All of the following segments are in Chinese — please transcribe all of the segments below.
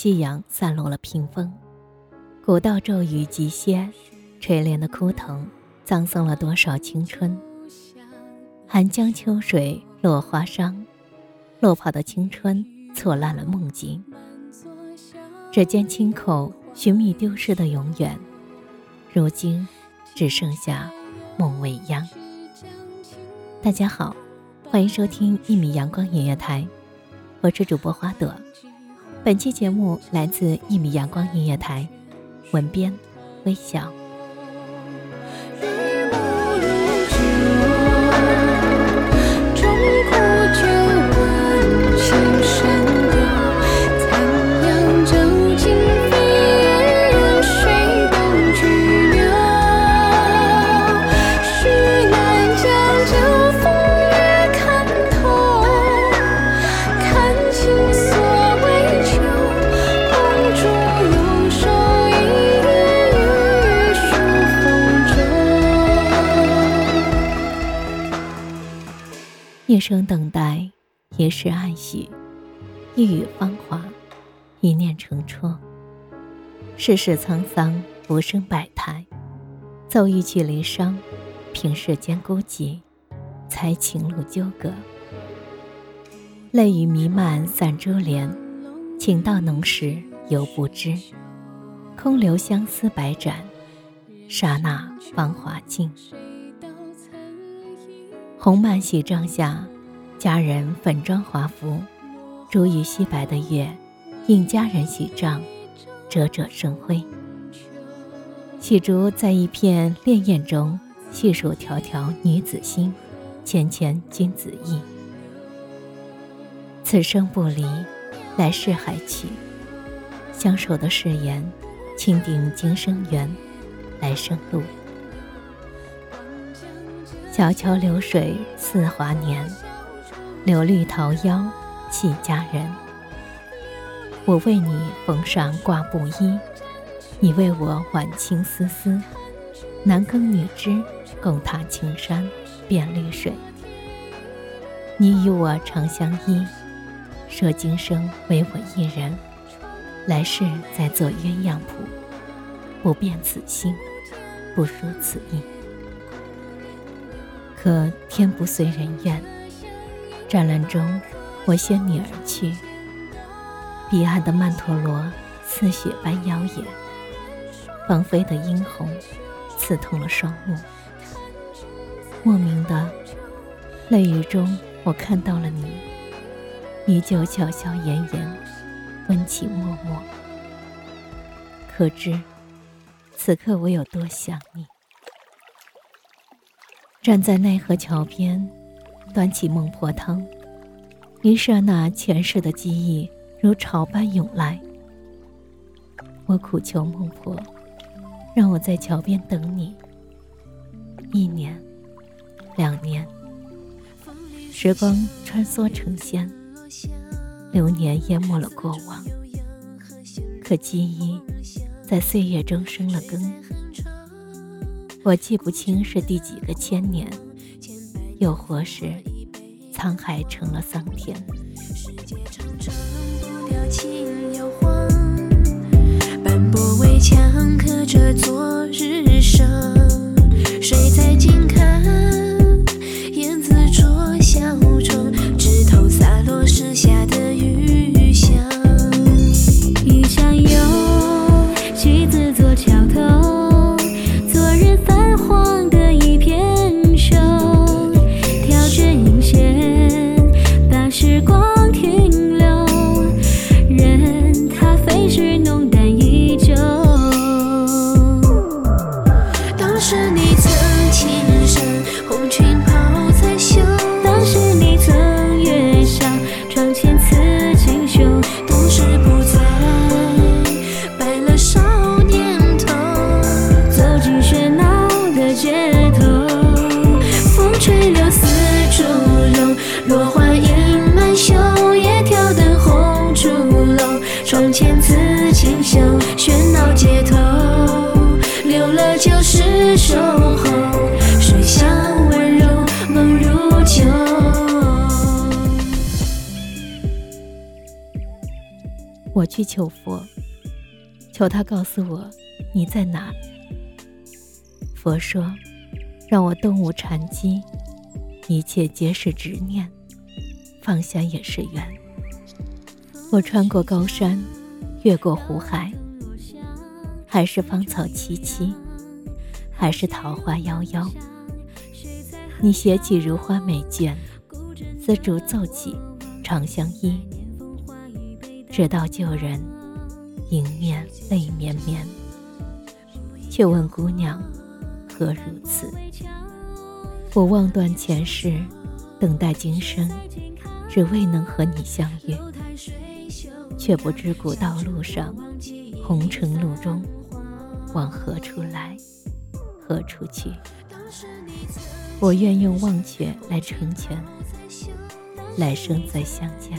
夕阳散落了屏风，古道骤雨急歇，垂怜的枯藤，葬送了多少青春？寒江秋水落花伤，落跑的青春错烂了梦境。指尖轻叩，寻觅丢失的永远，如今只剩下梦未央。大家好，欢迎收听一米阳光音乐台。我是主播花朵，本期节目来自一米阳光音乐台，文编微笑。一生等待，一世爱许，一语芳华，一念成戳。世事沧桑，浮生百态，奏一曲离殇，凭世间孤寂，才情路纠葛。泪雨弥漫散珠帘，情到浓时犹不知。空留相思百盏，刹那芳华尽。红幔喜帐下，佳人粉妆华服，珠玉皙白的月，映佳人喜帐，灼灼生辉。喜竹在一片潋滟中，细数条条女子心，纤纤君子意。此生不离，来世还娶。相守的誓言，钦定今生缘，来生路。小桥流水似华年，柳绿桃夭系佳人。我为你缝上挂布衣，你为我挽青丝丝。男耕女织，共踏青山遍绿水。你与我长相依，说今生唯我一人，来世再做鸳鸯谱，不变此心，不输此意。可天不遂人愿，战乱中，我先你而去。彼岸的曼陀罗似雪般妖冶，芳菲的殷红刺痛了双目。莫名的泪雨中，我看到了你，依旧巧笑颜颜，温情脉脉。可知此刻我有多想你。站在奈何桥边，端起孟婆汤，一刹那，前世的记忆如潮般涌来。我苦求孟婆，让我在桥边等你。一年，两年，时光穿梭成仙，流年淹没了过往，可记忆在岁月中生了根。我记不清是第几个千年，又或是沧海成了桑田。斑驳围墙刻着昨我去求佛，求他告诉我你在哪。佛说，让我动无禅机，一切皆是执念，放下也是缘。我穿过高山，越过湖海，还是芳草萋萋，还是桃花夭夭。你写起如花美眷，丝竹奏起长相依。直到旧人迎面泪绵绵，却问姑娘何如此？我望断前世，等待今生，只为能和你相遇，却不知古道路上，红尘路中，往何处来，何处去？我愿用忘却来成全，来生再相见。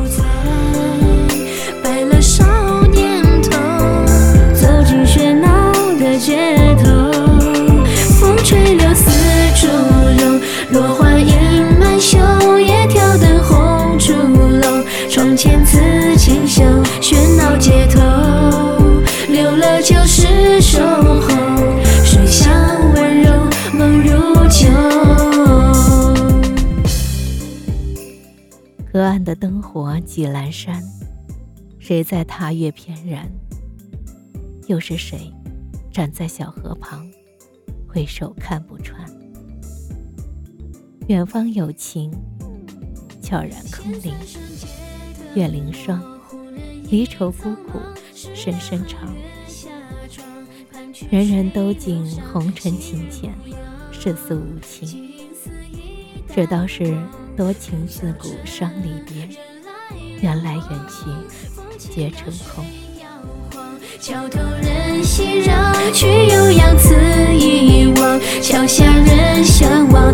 灯火几阑珊，谁在踏月翩然？又是谁站在小河旁，回首看不穿？远方有情，悄然空灵。月凌霜，离愁孤苦，深深长。人人都经红尘情浅，世俗无情。这倒是多情自古伤离别，缘来缘去皆成空。桥头人熙攘，却又扬此一望。桥下人相望，